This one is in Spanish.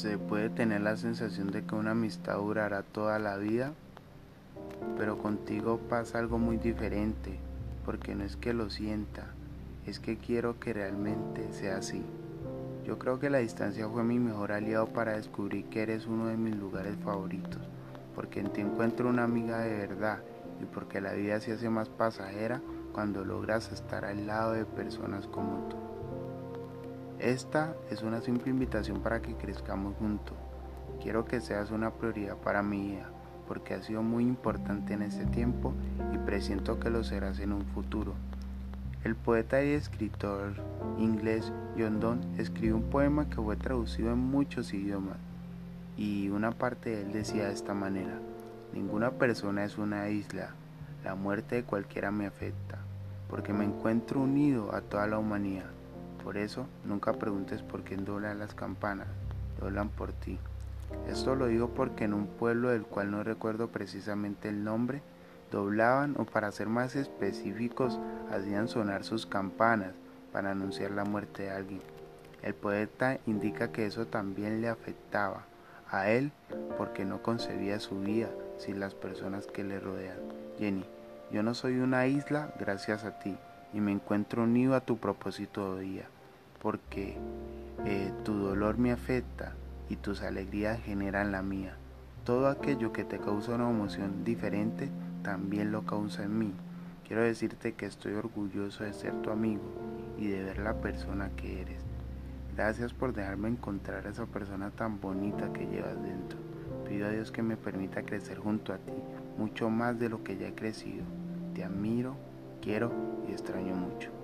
Se puede tener la sensación de que una amistad durará toda la vida, pero contigo pasa algo muy diferente, porque no es que lo sienta, es que quiero que realmente sea así. Yo creo que la distancia fue mi mejor aliado para descubrir que eres uno de mis lugares favoritos, porque en ti encuentro una amiga de verdad y porque la vida se hace más pasajera cuando logras estar al lado de personas como tú. Esta es una simple invitación para que crezcamos juntos. Quiero que seas una prioridad para mi vida, porque ha sido muy importante en este tiempo y presiento que lo serás en un futuro. El poeta y escritor inglés John Donne escribió un poema que fue traducido en muchos idiomas y una parte de él decía de esta manera, ninguna persona es una isla, la muerte de cualquiera me afecta, porque me encuentro unido a toda la humanidad. Por eso, nunca preguntes por quién doblan las campanas, doblan por ti. Esto lo digo porque en un pueblo del cual no recuerdo precisamente el nombre, doblaban o para ser más específicos, hacían sonar sus campanas para anunciar la muerte de alguien. El poeta indica que eso también le afectaba a él porque no concebía su vida sin las personas que le rodean. Jenny, yo no soy una isla gracias a ti y me encuentro unido a tu propósito de día, porque eh, tu dolor me afecta y tus alegrías generan la mía. Todo aquello que te causa una emoción diferente también lo causa en mí. Quiero decirte que estoy orgulloso de ser tu amigo y de ver la persona que eres. Gracias por dejarme encontrar a esa persona tan bonita que llevas dentro. Pido a Dios que me permita crecer junto a ti, mucho más de lo que ya he crecido. Te admiro quiero y extraño mucho.